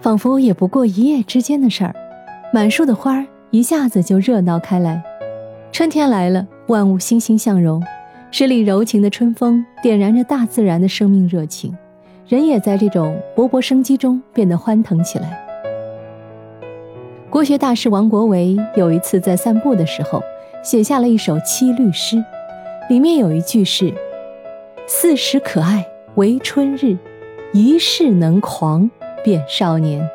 仿佛也不过一夜之间的事儿，满树的花儿一下子就热闹开来。春天来了，万物欣欣向荣，十里柔情的春风点燃着大自然的生命热情，人也在这种勃勃生机中变得欢腾起来。国学大师王国维有一次在散步的时候，写下了一首七律诗，里面有一句是：“四时可爱为春日，一世能狂。”变少年，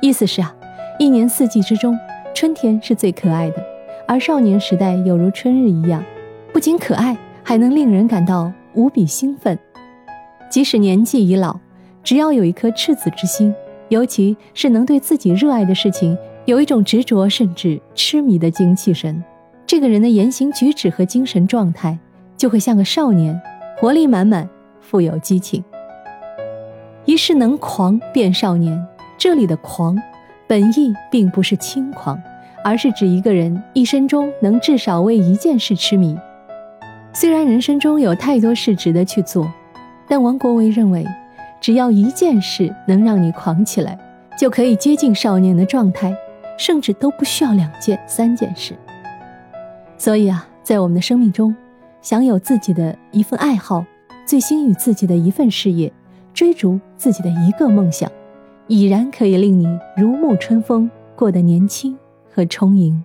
意思是啊，一年四季之中，春天是最可爱的，而少年时代有如春日一样，不仅可爱，还能令人感到无比兴奋。即使年纪已老，只要有一颗赤子之心，尤其是能对自己热爱的事情有一种执着甚至痴迷的精气神，这个人的言行举止和精神状态就会像个少年，活力满满，富有激情。一世能狂变少年，这里的狂，本意并不是轻狂，而是指一个人一生中能至少为一件事痴迷。虽然人生中有太多事值得去做，但王国维认为，只要一件事能让你狂起来，就可以接近少年的状态，甚至都不需要两件、三件事。所以啊，在我们的生命中，享有自己的一份爱好，醉心于自己的一份事业。追逐自己的一个梦想，已然可以令你如沐春风，过得年轻和充盈。